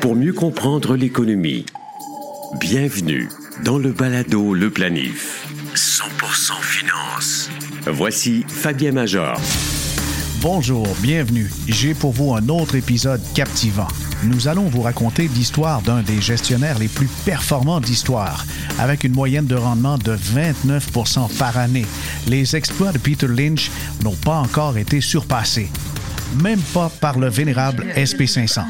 pour mieux comprendre l'économie. Bienvenue dans le balado Le Planif. 100% finance. Voici Fabien Major. Bonjour, bienvenue. J'ai pour vous un autre épisode captivant. Nous allons vous raconter l'histoire d'un des gestionnaires les plus performants d'histoire, avec une moyenne de rendement de 29% par année. Les exploits de Peter Lynch n'ont pas encore été surpassés, même pas par le vénérable SP500.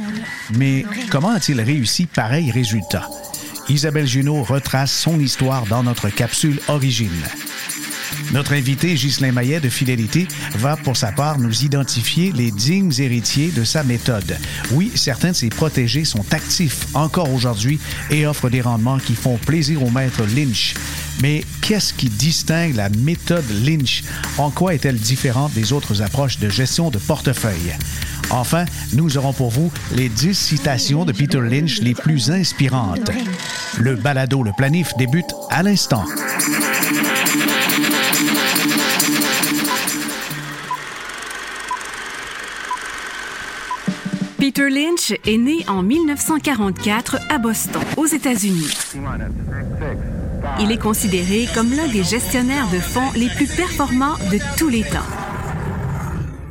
Mais comment a-t-il réussi pareil résultat? Isabelle Junot retrace son histoire dans notre capsule Origine. Notre invité, Ghislain Maillet de Fidélité, va pour sa part nous identifier les dignes héritiers de sa méthode. Oui, certains de ses protégés sont actifs encore aujourd'hui et offrent des rendements qui font plaisir au maître Lynch. Mais qu'est-ce qui distingue la méthode Lynch? En quoi est-elle différente des autres approches de gestion de portefeuille? Enfin, nous aurons pour vous les 10 citations de Peter Lynch les plus inspirantes. Le balado Le Planif débute à l'instant. Peter Lynch est né en 1944 à Boston, aux États-Unis. Il est considéré comme l'un des gestionnaires de fonds les plus performants de tous les temps.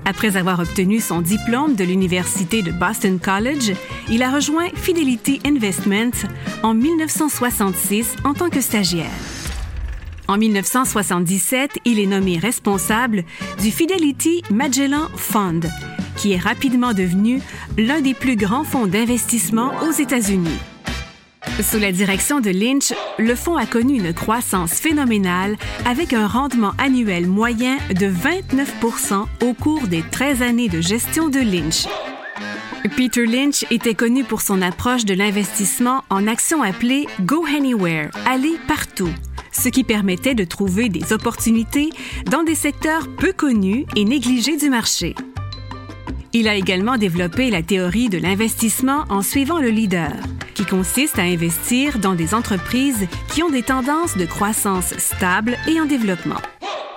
Après avoir obtenu son diplôme de l'Université de Boston College, il a rejoint Fidelity Investments en 1966 en tant que stagiaire. En 1977, il est nommé responsable du Fidelity Magellan Fund, qui est rapidement devenu l'un des plus grands fonds d'investissement aux États-Unis. Sous la direction de Lynch, le fonds a connu une croissance phénoménale avec un rendement annuel moyen de 29 au cours des 13 années de gestion de Lynch. Peter Lynch était connu pour son approche de l'investissement en actions appelée Go Anywhere, aller partout, ce qui permettait de trouver des opportunités dans des secteurs peu connus et négligés du marché. Il a également développé la théorie de l'investissement en suivant le leader, qui consiste à investir dans des entreprises qui ont des tendances de croissance stable et en développement.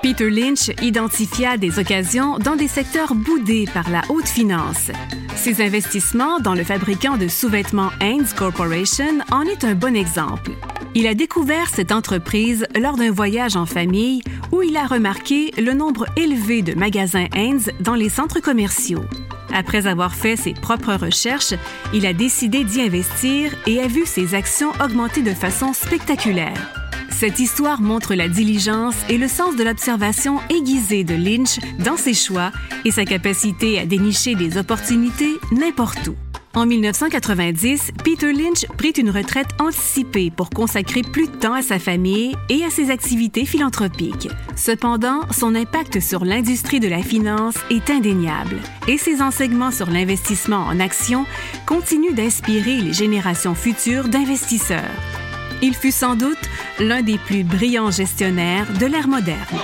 Peter Lynch identifia des occasions dans des secteurs boudés par la haute finance. Ses investissements dans le fabricant de sous-vêtements Hanes Corporation en est un bon exemple. Il a découvert cette entreprise lors d'un voyage en famille où il a remarqué le nombre élevé de magasins Hanes dans les centres commerciaux. Après avoir fait ses propres recherches, il a décidé d'y investir et a vu ses actions augmenter de façon spectaculaire. Cette histoire montre la diligence et le sens de l'observation aiguisée de Lynch dans ses choix et sa capacité à dénicher des opportunités n'importe où. En 1990, Peter Lynch prit une retraite anticipée pour consacrer plus de temps à sa famille et à ses activités philanthropiques. Cependant, son impact sur l'industrie de la finance est indéniable et ses enseignements sur l'investissement en actions continuent d'inspirer les générations futures d'investisseurs. Il fut sans doute l'un des plus brillants gestionnaires de l'ère moderne.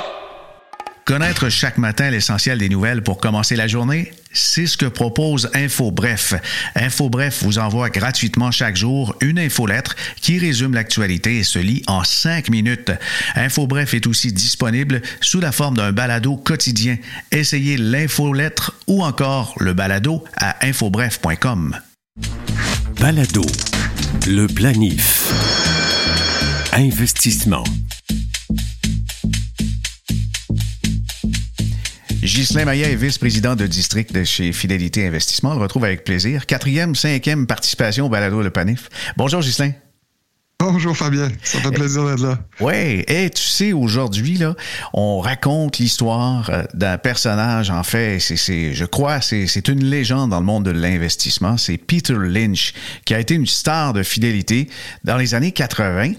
Connaître chaque matin l'essentiel des nouvelles pour commencer la journée, c'est ce que propose InfoBref. InfoBref vous envoie gratuitement chaque jour une infolettre qui résume l'actualité et se lit en cinq minutes. InfoBref est aussi disponible sous la forme d'un balado quotidien. Essayez l'infolettre ou encore le balado à infobref.com. Balado. Le planif. Investissement. Ghislain Maillet est vice-président de district chez Fidélité Investissement. On le retrouve avec plaisir. Quatrième, cinquième participation au balado Le Panif. Bonjour Ghislain. Bonjour Fabien, ça fait plaisir d'être là. Oui, et tu sais, aujourd'hui, là, on raconte l'histoire euh, d'un personnage, en fait, c'est, je crois, c'est, c'est une légende dans le monde de l'investissement. C'est Peter Lynch, qui a été une star de fidélité dans les années 80.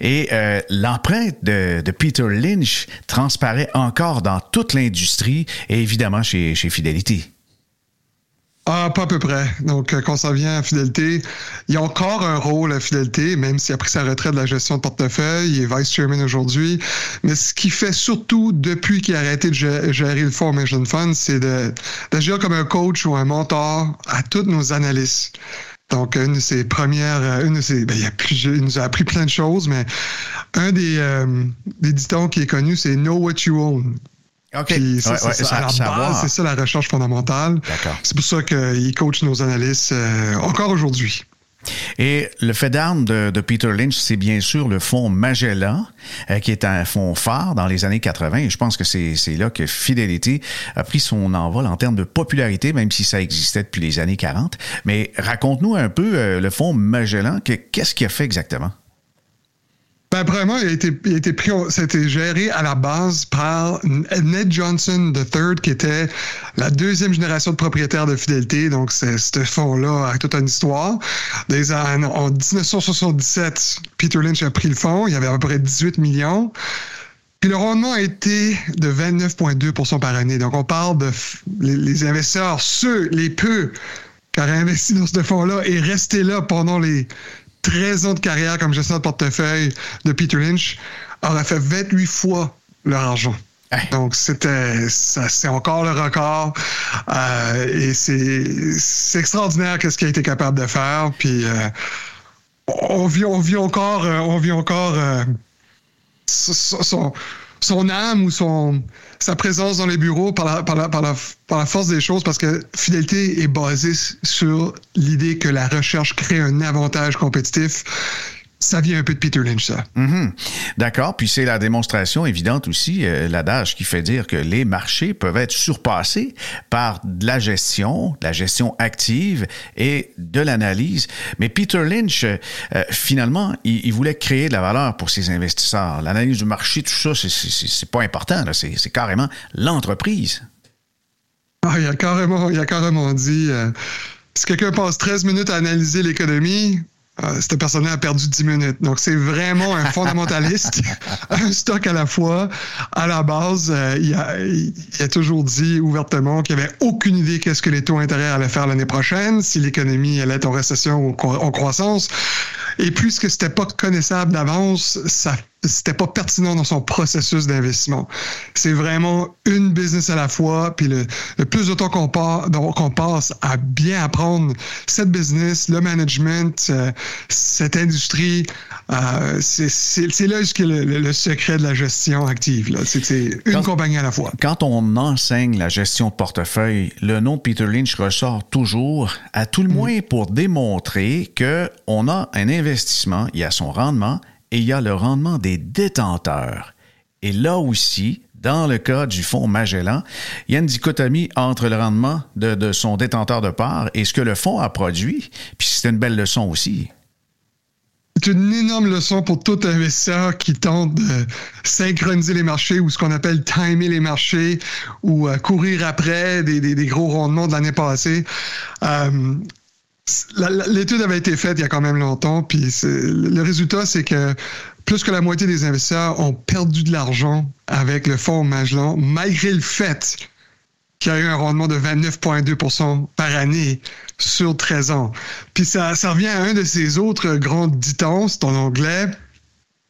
Et euh, l'empreinte de, de, Peter Lynch transparaît encore dans toute l'industrie et évidemment chez, chez Fidélité. Ah, pas à peu près. Donc, euh, quand ça vient à fidélité, il y a encore un rôle à fidélité, même s'il a pris sa retraite de la gestion de portefeuille, il est vice-chairman aujourd'hui. Mais ce qu'il fait surtout depuis qu'il a arrêté de gérer le Formation Fund, c'est d'agir comme un coach ou un mentor à tous nos analystes. Donc, une de ses premières, euh, une de ses, ben, il, nous a appris plein de choses, mais un des, euh, des dictons qui est connu, c'est Know what you own. OK. Puis ça, Ouais, ouais, c'est ça. La savoir. base, c'est ça la recherche fondamentale. D'accord. C'est pour ça qu'il coach nos analystes euh, encore aujourd'hui. Et le fait d'armes de, de Peter Lynch, c'est bien sûr le fonds Magellan, euh, qui est un fonds phare dans les années 80. Et je pense que c'est c'est là que Fidelity a pris son envol en termes de popularité, même si ça existait depuis les années 40. Mais raconte-nous un peu euh, le fonds Magellan. que- Qu'est-ce qu'il a fait exactement? Ben, premièrement, il a été, il a été pris, c'était géré à la base par Ned Johnson III, qui était la deuxième génération de propriétaires de fidélité. Donc, ce fonds-là a toute une histoire. Années- en 1977, Peter Lynch a pris le fonds. Il y avait à peu près 18 millions. Puis le rendement a été de 29,2% par année. Donc, on parle de les, les investisseurs, ceux, les peu, qui auraient investi dans ce fonds-là et resté là pendant les 13 ans de carrière comme gestionnaire de portefeuille de Peter Lynch, auraient fait 28 fois leur argent. Hey. Donc, c'était, ça, c'est encore le record. Euh, et c'est, c'est extraordinaire qu'est-ce qu'il a été capable de faire. Puis, euh, on vit, on vit encore, euh, on vit encore euh, son, son- son âme ou son, sa présence dans les bureaux par la, par, la, par, la, par la force des choses parce que fidélité est basée sur l'idée que la recherche crée un avantage compétitif. Ça vient un peu de Peter Lynch, ça. Mhm. D'accord. Puis c'est la démonstration évidente aussi, euh, l'adage qui fait dire que les marchés peuvent être surpassés par de la gestion, de la gestion active et de l'analyse. Mais Peter Lynch, euh, finalement, il, il voulait créer de la valeur pour ses investisseurs. L'analyse du marché, tout ça, c'est- pas important. c'est carrément l'entreprise. Ah, il, a carrément, il a carrément dit euh, si quelqu'un passe 13 minutes à analyser l'économie, euh, cette personne-là a perdu 10 minutes. Donc, c'est vraiment un fondamentaliste, un stock à la fois. À la base, euh, il, a, il a toujours dit ouvertement qu'il avait aucune idée qu'est-ce que les taux d'intérêt allaient faire l'année prochaine, si l'économie allait être en récession ou en croissance. Et puisque c'était pas connaissable d'avance, ça c'était pas pertinent dans son processus d'investissement. C'est vraiment une business à la fois, puis le, plus de temps qu'on passe à bien apprendre cette business, le management, euh, cette industrie, euh, c'est- là que le, secret de la gestion active. C'est une Quand- compagnie à la fois. Quand on enseigne la gestion de portefeuille, le nom de Peter Lynch ressort toujours, à tout le moins pour démontrer que on a un investissement, il y a son rendement et il y a le rendement des détenteurs. Et là aussi, dans le cas du fonds Magellan, il y a une dichotomie entre le rendement de, de son détenteur de part et ce que le fonds a produit. Puis c'est une belle leçon aussi. C'est une énorme leçon pour tout investisseur qui tente de synchroniser les marchés ou ce qu'on appelle timer les marchés ou euh, courir après des, gros rendements de l'année passée. Euh, L'étude avait été faite il y a quand même longtemps, puis le résultat, c'est que plus que la moitié des investisseurs ont perdu de l'argent avec le fonds Magellan, malgré le fait qui a eu un rendement de 29,2% par année sur 13 ans. Puis ça, ça revient à un de ces autres grands dictons, c'est en anglais.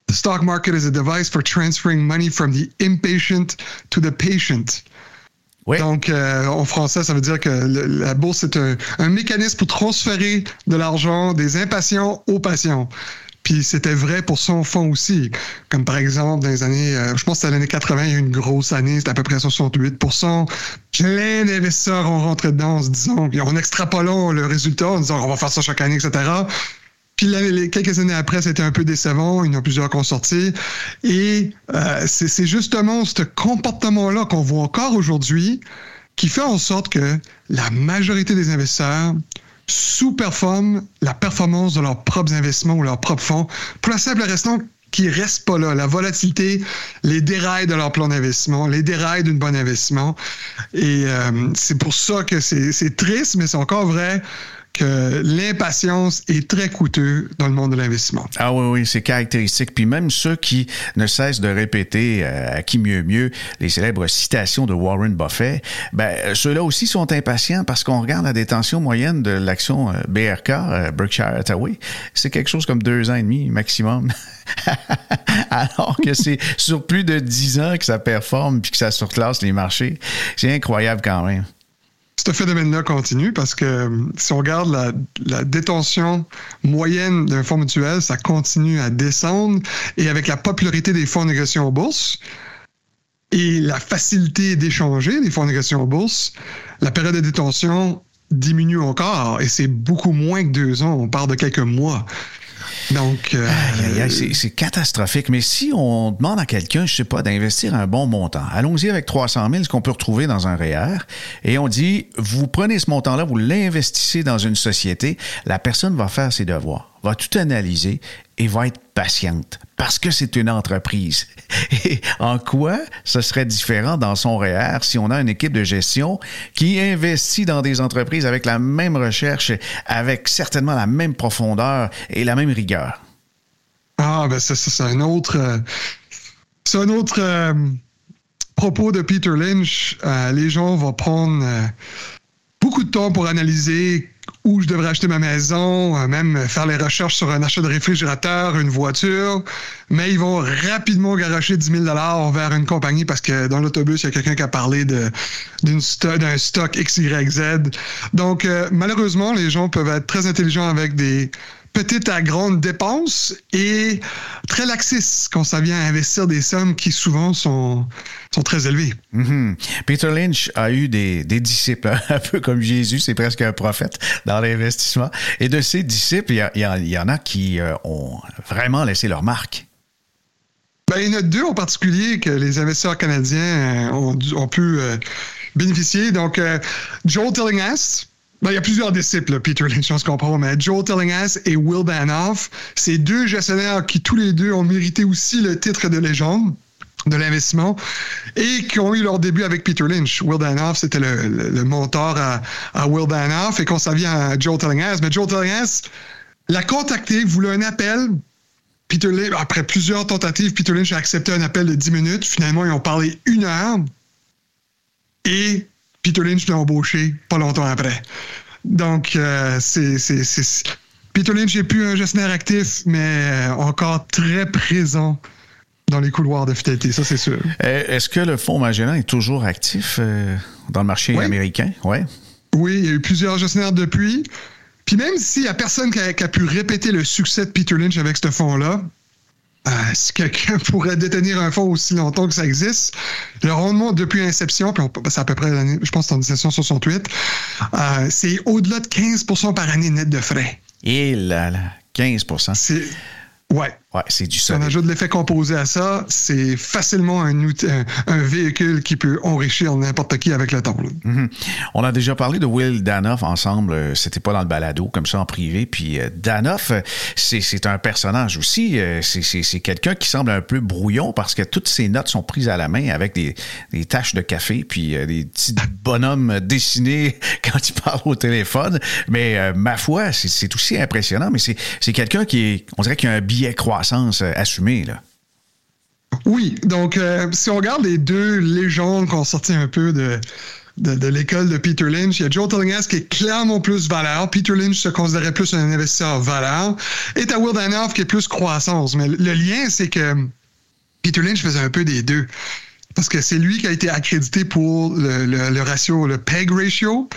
The stock market is a device for transferring money from the impatient to the patient. Oui. Donc, euh, en français, ça veut dire que le- la bourse est un, un mécanisme pour transférer de l'argent des impatients aux patients. Puis c'était vrai pour son fonds aussi. Comme par exemple, dans les années, euh, je pense que c'était l'année 80, il y a eu une grosse année, c'était à peu près 68% Plein d'investisseurs ont rentré dedans disant, puis en extrapolant le résultat, en disant on va faire ça chaque année, etc. Puis les- quelques années après, c'était un peu décevant. Il y en a plusieurs qui ont sorti. Et euh, c'est justement ce comportement-là qu'on voit encore aujourd'hui qui fait en sorte que la majorité des investisseurs sous-performent la performance de leurs propres investissements ou leurs propres fonds pour la simple raison qu'ils restent pas là. La volatilité les déraille de leur plan d'investissement, les déraille d'un bon investissement. Et euh, c'est pour ça que c'est triste, mais c'est encore vrai l'impatience est très coûteux dans le monde de l'investissement. Ah oui, oui, c'est caractéristique. Puis même ceux qui ne cessent de répéter euh, à qui mieux mieux les célèbres citations de Warren Buffett, ben ceux-là aussi sont impatients parce qu'on regarde la détention moyenne de l'action euh, BRK, euh, Berkshire Hathaway, c'est quelque chose comme deux ans et demi maximum. Alors que c'est sur plus de dix ans que ça performe puis que ça surclasse les marchés. C'est incroyable quand même. Ce phénomène-là continue parce que euh, si on regarde la, détention moyenne d'un fonds mutuel, ça continue à descendre. Et avec la popularité des fonds négociés en bourse, et la facilité d'échanger des fonds négociés en bourse, la période de détention diminue encore et c'est beaucoup moins que deux ans. On parle de quelques mois. Donc, euh, c'est catastrophique. Mais si on demande à quelqu'un, je sais pas, d'investir un bon montant, allons-y avec 300 000, ce qu'on peut retrouver dans un REER, et on dit, vous prenez ce montant-là, vous l'investissez dans une société, la personne va faire ses devoirs, va tout analyser et va être patiente parce que c'est une entreprise. Et en quoi ce serait différent dans son REER si on a une équipe de gestion qui investit dans des entreprises avec la même recherche, avec certainement la même profondeur et la même rigueur? Ah, ben ça, c'est un autre... Euh, c'est un autre euh, propos de Peter Lynch. Euh, les gens vont prendre beaucoup de temps pour analyser où je devrais acheter ma maison, même faire les recherches sur un achat de réfrigérateur, une voiture, mais ils vont rapidement garocher 10 000 vers une compagnie parce que dans l'autobus, il y a quelqu'un qui a parlé d'un stock XYZ. Donc, euh, malheureusement, les gens peuvent être très intelligents avec des petite à grande dépense et très laxiste quand ça vient à investir des sommes qui souvent sont, sont très élevées. Mm-hmm. Peter Lynch a eu des, disciples, un peu comme Jésus, c'est presque un prophète dans l'investissement. Et de ces disciples, il y, en a qui euh, ont vraiment laissé leur marque. Ben, il y en a deux en particulier que les investisseurs canadiens euh, ont, pu euh, bénéficier. Donc, Joel Tillinghast, ben, il y a plusieurs disciples, Peter Lynch, on se comprend, mais Joel Tillinghast et Will Banoff, c'est deux gestionnaires qui tous les deux ont mérité aussi le titre de légende de l'investissement et qui ont eu leur début avec Peter Lynch. Will Danoff, c'était le, le, mentor à, Will Danoff et qu'on s'en vient à Joel Tillinghast. Mais Joel Tillinghast l'a contacté, voulait un appel. Peter Lynch, après plusieurs tentatives, Peter Lynch a accepté un appel de 10 minutes. Finalement, ils ont parlé une heure. Et Peter Lynch l'a embauché pas longtemps après. Donc, euh, c'est, Peter Lynch n'est plus un gestionnaire actif, mais euh, encore très présent dans les couloirs de fidélité, ça c'est sûr. Euh, est-ce que le Fonds Magellan est toujours actif dans le marché américain? Ouais. Oui, il y a eu plusieurs gestionnaires depuis. Puis même s'il n'y a personne qui a, qui a, pu répéter le succès de Peter Lynch avec ce fonds-là, euh, si quelqu'un pourrait détenir un fonds aussi longtemps que ça existe, le rendement depuis l'inception, puis c'est à peu près, je pense, en 1968, euh, c'est au-delà de 15% par année net de frais. Et là, là 15 C'est Ouais. Ouais, c'est du Si on ajoute l'effet composé à ça, c'est facilement un, un, véhicule qui peut enrichir n'importe qui avec le temps. Mm-hmm. On a déjà parlé de Will Danoff ensemble. Euh, c'était pas dans le balado, comme ça en privé. Puis euh, Danoff, euh, c'est un personnage aussi. C'est quelqu'un qui semble un peu brouillon parce que toutes ses notes sont prises à la main avec des, des taches de café puis des petits bonhommes dessinés quand il parle au téléphone. Mais ma foi, c'est aussi impressionnant. Mais c'est quelqu'un qui est, on dirait qu'il a un billet croissance euh, assumé. Là. Oui, donc euh, si on regarde les deux légendes qui ont sorti un peu de, de, l'école de Peter Lynch, il y a Joe Tillinghast qui est clairement plus valeur. Peter Lynch se considérait plus un investisseur valeur. Et t'as Will Danoff qui est plus croissance. Mais le lien, c'est que Peter Lynch faisait un peu des deux. Parce que c'est lui qui a été accrédité pour le ratio, le PEG ratio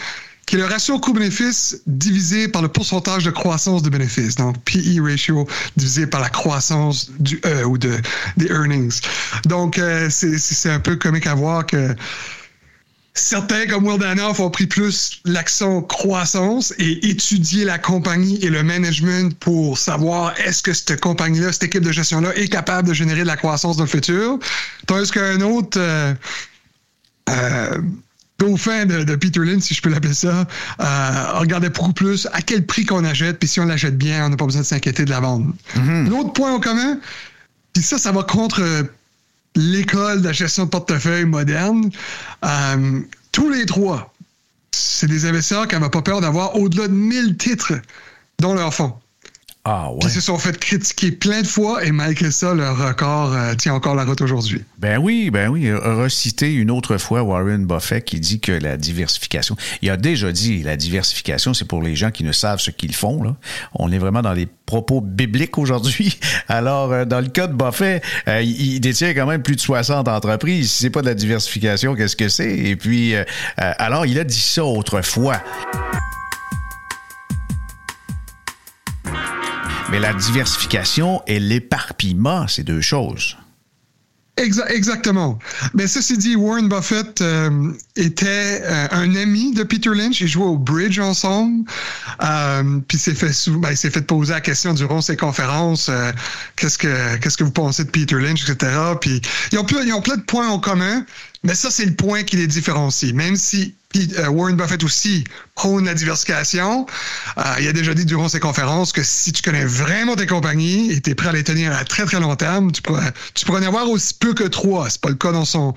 qui est le ratio coût-bénéfice divisé par le pourcentage de croissance de bénéfices. Donc, PE ratio divisé par la croissance du E ou de, des earnings. Donc, euh, c'est un peu comique à voir que certains, comme Will Danoff, ont pris plus l'accent croissance et étudier la compagnie et le management pour savoir est-ce que cette compagnie-là, cette équipe de gestion-là est capable de générer de la croissance dans le futur. Tandis qu'un autre... Euh, euh, dauphin de, de, Peter Lynn, si je peux l'appeler ça, euh, regardait beaucoup plus à quel prix qu'on achète, puis si on l'achète bien, on n'a pas besoin de s'inquiéter de la vente. L'autre point en commun, puis ça, ça va contre l'école de la gestion de portefeuille moderne. Euh, tous les trois, c'est des investisseurs qui n'avaient pas peur d'avoir au-delà de 1000 titres dans leur fonds. Ah, Qui se sont fait critiquer plein de fois et malgré ça, leur record euh, tient encore la route aujourd'hui. Ben oui, ben oui. Reciter une autre fois Warren Buffett qui dit que la diversification, il a déjà dit la diversification, c'est pour les gens qui ne savent ce qu'ils font. Là. On est vraiment dans les propos bibliques aujourd'hui. Alors, euh, dans le cas de Buffett, euh, il détient quand même plus de 60 entreprises. Si c'est pas de la diversification, qu'est-ce que c'est? Et puis, alors, il a dit ça autrefois. Mais la diversification et l'éparpillement, c'est deux choses. exactement. Mais ceci dit, Warren Buffett euh, était euh, un ami de Peter Lynch. Ils jouaient au bridge ensemble. Euh, puis fait ben, il s'est fait poser la question durant ses conférences qu'est-ce que qu'est-ce que vous pensez de Peter Lynch, etc. Puis ils ont, ils ont plein de points en commun. Mais ça, c'est le point qui les différencie. Même si euh, Warren Buffett aussi prône la diversification, euh, il a déjà dit durant ses conférences que si tu connais vraiment tes compagnies et tu es prêt à les tenir à très très long terme, tu pourrais, tu pourrais en avoir aussi peu que trois. C'est pas le cas dans son,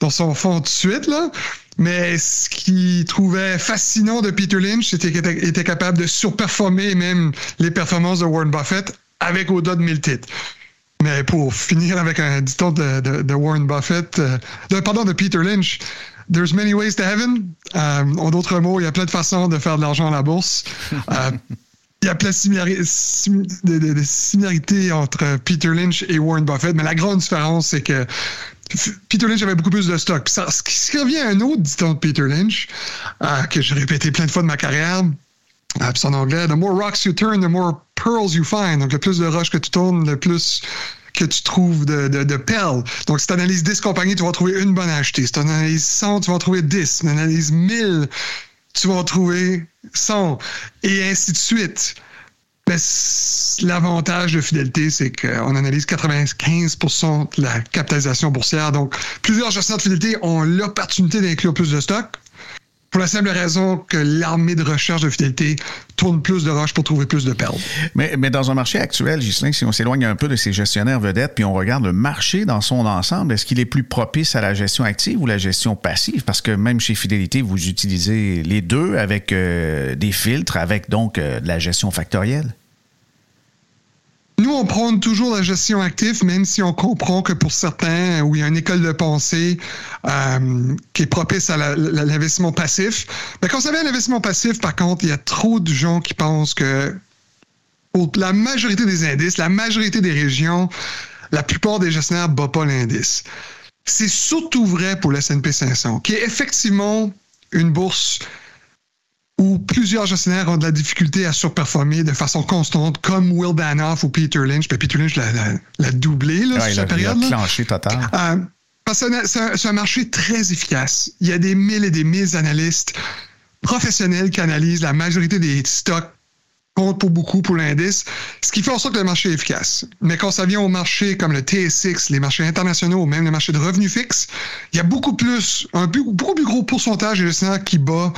dans son fond de suite, là. Mais ce qu'il trouvait fascinant de Peter Lynch, c'était qu'il était, capable de surperformer même les performances de Warren Buffett avec au-delà de 1000 titres. Mais pour finir avec un dicton de, de, Warren Buffett, euh, pardon, de Peter Lynch, There's many ways to heaven. Euh, en d'autres mots, il y a plein de façons de faire de l'argent à la bourse. Euh, il y a plein de, similarités entre Peter Lynch et Warren Buffett, mais la grande différence, c'est que Peter Lynch avait beaucoup plus de stock. ce qui revient à un autre dicton de Peter Lynch, que j'ai répété plein de fois de ma carrière, euh, en anglais, the more rocks you turn, the more pearls you find. Donc, le plus de roches que tu tournes, le plus que tu trouves de, de, perles. Donc, si tu analyses 10 compagnies, tu vas trouver une bonne à acheter. Si tu analyses 100, tu vas trouver 10. Si tu analyses 1000, tu vas trouver 100. Et ainsi de suite. L'avantage de fidélité, c'est qu'on analyse 95% de la capitalisation boursière. Donc, plusieurs gestionnaires de fidélité ont l'opportunité d'inclure plus de stock. Pour la simple raison que l'armée de recherche de fidélité tourne plus de roches pour trouver plus de perles. Mais, mais dans un marché actuel, Gislain, si on s'éloigne un peu de ces gestionnaires vedettes, puis on regarde le marché dans son ensemble, est-ce qu'il est plus propice à la gestion active ou la gestion passive? Parce que même chez Fidélité, vous utilisez les deux avec euh, des filtres, avec donc euh, de la gestion factorielle. Nous, on prône toujours la gestion active, même si on comprend que pour certains, où il y a une école de pensée euh, qui est propice à l'investissement passif. Mais quand ça vient à l'investissement passif, par contre, il y a trop de gens qui pensent que la majorité des indices, la majorité des régions, la plupart des gestionnaires ne battent pas l'indice. C'est surtout vrai pour le S&P 500, qui est effectivement une bourse où plusieurs gestionnaires ont de la difficulté à surperformer de façon constante, comme Will Danoff ou Peter Lynch. Ben, Peter Lynch l'a doublé là, sur cette période. Il a clenché total. Euh, parce que c'est un, marché très efficace. Il y a des mille et des mille analystes professionnels qui analysent la majorité des stocks compte pour beaucoup pour l'indice, ce qui fait en sorte que le marché est efficace. Mais quand ça vient au marché comme le TSX, les marchés internationaux, même le marché de revenus fixes, il y a beaucoup plus, un beaucoup plus gros pourcentage de gestionnaires qui bat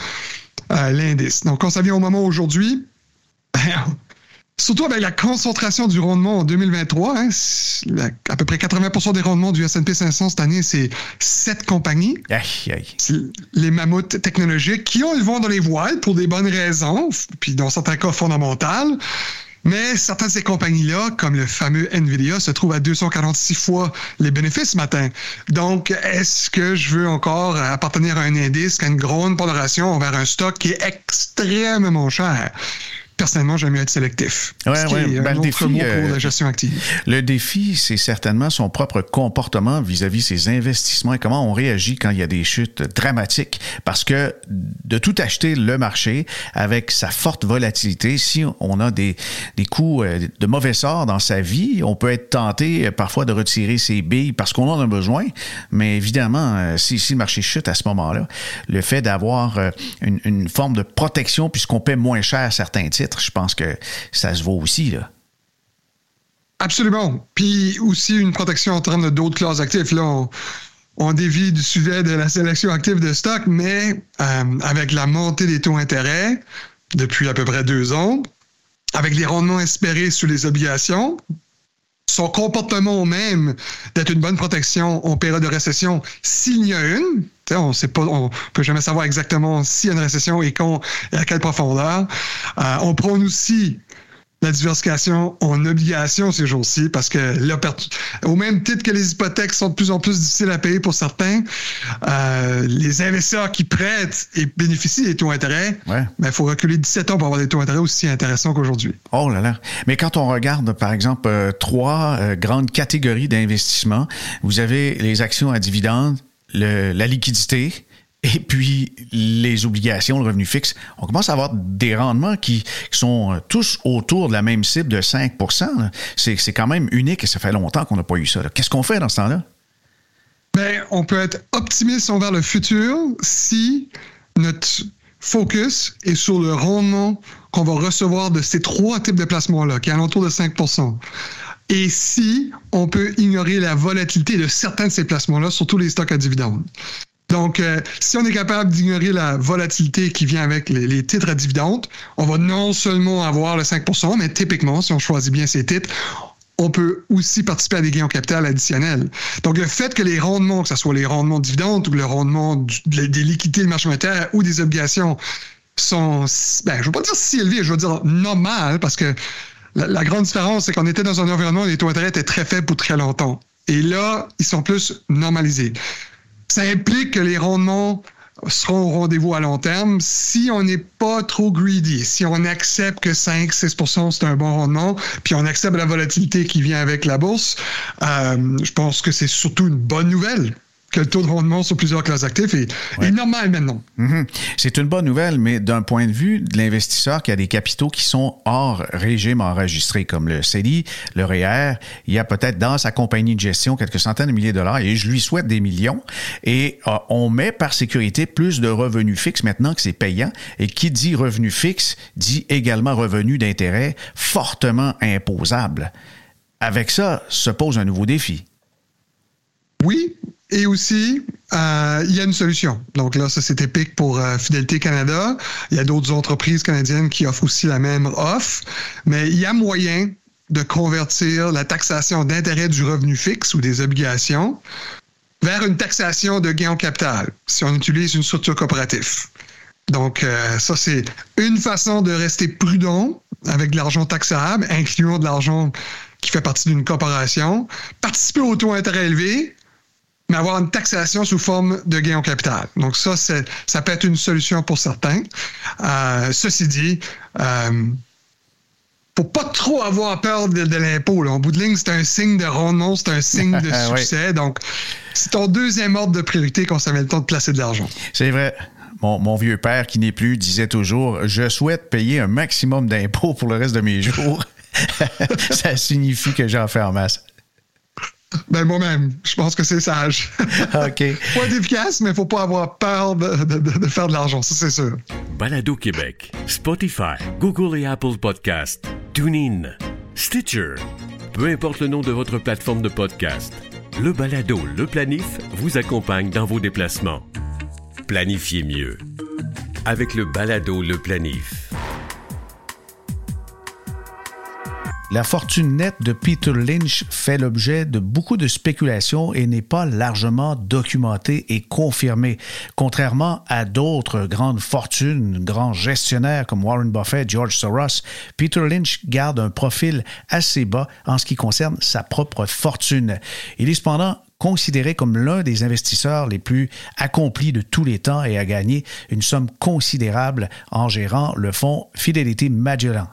l'indice. Donc, quand ça vient au moment aujourd'hui, surtout avec la concentration du rendement en 2023, hein, à peu près 80% des rendements du S&P 500 cette année, c'est sept compagnies. Les mammouths technologiques qui ont le vent dans les voiles pour des bonnes raisons, puis dans certains cas fondamentales. Mais certaines de ces compagnies-là, comme le fameux Nvidia, se trouvent à 246 fois les bénéfices ce matin. Donc, est-ce que je veux encore appartenir à un indice qui a une grande pondération envers un stock qui est extrêmement cher? Personnellement, j'aime mieux être sélectif. Ouais, ouais. Ben, le défi, pour la euh, gestion active. Le défi, c'est certainement son propre comportement vis-à-vis ses investissements et comment on réagit quand il y a des chutes dramatiques. Parce que de tout acheter le marché avec sa forte volatilité, si on a des, des coups euh, de mauvais sort dans sa vie, on peut être tenté euh, parfois de retirer ses billes parce qu'on en a besoin. Mais évidemment, si, si le marché chute à ce moment-là, le fait d'avoir une, une forme de protection puisqu'on paie moins cher certains titres, je pense que ça se vaut aussi. Là. Absolument. Puis aussi une protection en termes d'autres classes actives. Là, on, dévie du sujet de la sélection active de stock, mais euh, avec la montée des taux d'intérêt depuis à peu près deux ans, avec les rendements espérés sur les obligations, son comportement même d'être une bonne protection en période de récession, s'il y a une, on sait pas, on peut jamais savoir exactement s'il y a une récession et quand et à quelle profondeur. Euh, on prône aussi la diversification en obligations ces jours-ci parce que au même titre que les hypothèques sont de plus en plus difficiles à payer pour certains, euh, les investisseurs qui prêtent et bénéficient des taux d'intérêt, il ben, faut reculer 17 ans pour avoir des taux d'intérêt aussi intéressants qu'aujourd'hui. Oh là là. Mais quand on regarde, par exemple, euh, trois euh, grandes catégories d'investissement, vous avez les actions à dividendes, la liquidité, et puis les obligations, le revenu fixe, on commence à avoir des rendements qui, sont euh, tous autour de la même cible de 5% C'est quand même unique et ça fait longtemps qu'on n'a pas eu ça. Qu'est-ce qu'on fait dans ce temps-là? Ben, on peut être optimiste envers le futur si notre focus est sur le rendement qu'on va recevoir de ces trois types de placements-là, qui est alentour de 5% et si on peut ignorer la volatilité de certains de ces placements-là, surtout les stocks à dividendes. Donc, euh, si on est capable d'ignorer la volatilité qui vient avec les, titres à dividendes, on va non seulement avoir le 5% mais typiquement, si on choisit bien ces titres, on peut aussi participer à des gains en capital additionnels. Donc, le fait que les rendements, que ce soit les rendements de dividendes ou le rendement des liquidités du marché monétaire ou des obligations sont, ben, je ne veux pas dire si élevés, je veux dire normal, parce que la, grande différence, c'est qu'on était dans un environnement où les taux d'intérêt étaient très faibles pour très longtemps. Et là, ils sont plus normalisés. Ça implique que les rendements seront au rendez-vous à long terme. Si on n'est pas trop greedy, si on accepte que 5-6% c'est un bon rendement, puis on accepte la volatilité qui vient avec la bourse, euh, je pense que c'est surtout une bonne nouvelle que le taux de rendement sur plusieurs classes d'actifs est, normal maintenant. Mhm. C'est une bonne nouvelle, mais d'un point de vue de l'investisseur qui a des capitaux qui sont hors régime enregistré, comme le CELI, le REER, il y a peut-être dans sa compagnie de gestion quelques centaines de milliers de dollars et je lui souhaite des millions. Et euh, on met par sécurité plus de revenus fixes maintenant que c'est payant. Et qui dit revenu fixe dit également revenu d'intérêt fortement imposable. Avec ça se pose un nouveau défi. Oui, et aussi, euh, il y a une solution. Donc là, ça c'est épique pour euh, Fidélité Canada. Il y a d'autres entreprises canadiennes qui offrent aussi la même offre, mais il y a moyen de convertir la taxation d'intérêt du revenu fixe ou des obligations vers une taxation de gain en capital si on utilise une structure coopérative. Donc, euh, ça, c'est une façon de rester prudent avec de l'argent taxable, incluant de l'argent qui fait partie d'une coopération, participer au taux d'intérêt élevé, mais avoir une taxation sous forme de gain au capital. Donc ça, ça peut être une solution pour certains. Euh, ceci dit, euh, faut pas trop avoir peur de, l'impôt. En bout de ligne, c'est un signe de rendement, c'est un signe de succès. Donc, c'est ton deuxième ordre de priorité quand ça met le temps de placer de l'argent. C'est vrai. Mon, mon, vieux père, qui n'est plus, disait toujours Je souhaite payer un maximum d'impôts pour le reste de mes jours. ça signifie que j'en fais en masse. Ben moi-même, je pense que c'est sage. OK. Pas efficace, mais il faut pas avoir peur de, faire de l'argent, ça c'est sûr. Balado Québec, Spotify, Google et Apple Podcast, TuneIn, Stitcher. Peu importe le nom de votre plateforme de podcast, le Balado Le Planif vous accompagne dans vos déplacements. Planifiez mieux avec le Balado Le Planif. La fortune nette de Peter Lynch fait l'objet de beaucoup de spéculations et n'est pas largement documentée et confirmée. Contrairement à d'autres grandes fortunes, grands gestionnaires comme Warren Buffett, George Soros, Peter Lynch garde un profil assez bas en ce qui concerne sa propre fortune. Il est cependant considéré comme l'un des investisseurs les plus accomplis de tous les temps et a gagné une somme considérable en gérant le fonds Fidelity Magellan.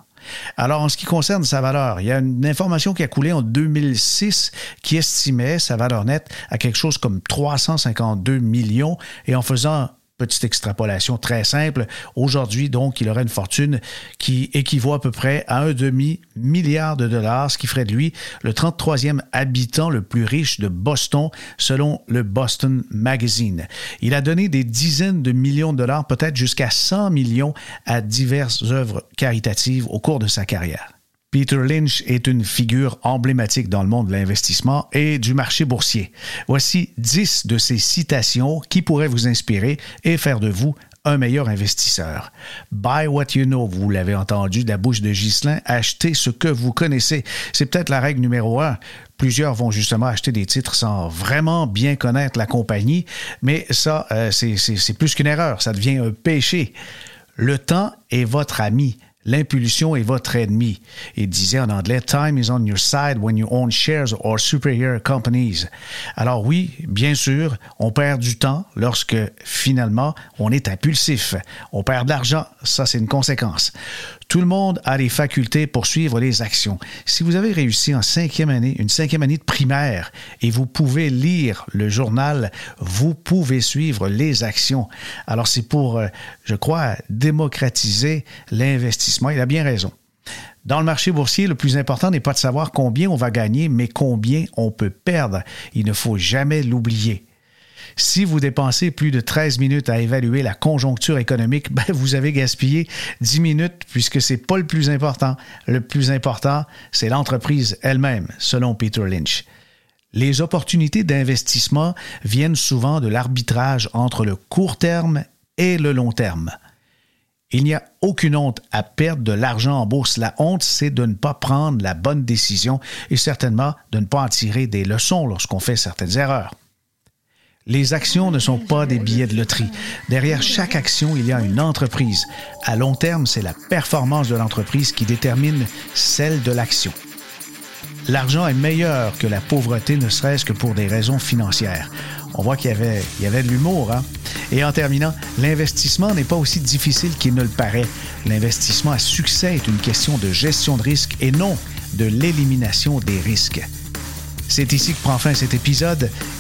Alors, en ce qui concerne sa valeur, il y a une information qui a coulé en 2006 qui estimait sa valeur nette à quelque chose comme 352 millions et en faisant Petite extrapolation très simple. Aujourd'hui, donc, il aurait une fortune qui équivaut à peu près à un demi-milliard de dollars, ce qui ferait de lui le 33e habitant le plus riche de Boston, selon le Boston Magazine. Il a donné des dizaines de millions de dollars, peut-être jusqu'à 100 millions, à diverses œuvres caritatives au cours de sa carrière. Peter Lynch est une figure emblématique dans le monde de l'investissement et du marché boursier. Voici dix de ses citations qui pourraient vous inspirer et faire de vous un meilleur investisseur. Buy what you know, vous l'avez entendu de la bouche de Ghislain, achetez ce que vous connaissez. C'est peut-être la règle numéro un. Plusieurs vont justement acheter des titres sans vraiment bien connaître la compagnie, mais ça, euh, c'est plus qu'une erreur, ça devient un péché. Le temps est votre ami l'impulsion est votre ennemi. Il disait en anglais, Time is on your side when you own shares or superior companies. Alors oui, bien sûr, on perd du temps lorsque finalement on est impulsif. On perd de l'argent, ça c'est une conséquence. Tout le monde a les facultés pour suivre les actions. Si vous avez réussi en cinquième année, une cinquième année de primaire, et vous pouvez lire le journal, vous pouvez suivre les actions. Alors c'est pour, euh, je crois, démocratiser l'investissement. Il a bien raison. Dans le marché boursier, le plus important n'est pas de savoir combien on va gagner, mais combien on peut perdre. Il ne faut jamais l'oublier. Si vous dépensez plus de 13 minutes à évaluer la conjoncture économique, ben vous avez gaspillé 10 minutes puisque c'est pas le plus important. Le plus important, c'est l'entreprise elle-même, selon Peter Lynch. Les opportunités d'investissement viennent souvent de l'arbitrage entre le court terme et le long terme. Il n'y a aucune honte à perdre de l'argent en bourse. La honte, c'est de ne pas prendre la bonne décision et certainement de ne pas en tirer des leçons lorsqu'on fait certaines erreurs. Les actions ne sont pas des billets de loterie. Derrière chaque action, il y a une entreprise. À long terme, c'est la performance de l'entreprise qui détermine celle de l'action. L'argent est meilleur que la pauvreté, ne serait-ce que pour des raisons financières. On voit qu'il y avait, il y avait de l'humour. Hein? Et en terminant, l'investissement n'est pas aussi difficile qu'il ne le paraît. L'investissement à succès est une question de gestion de risque et non de l'élimination des risques. C'est ici que prend fin cet épisode.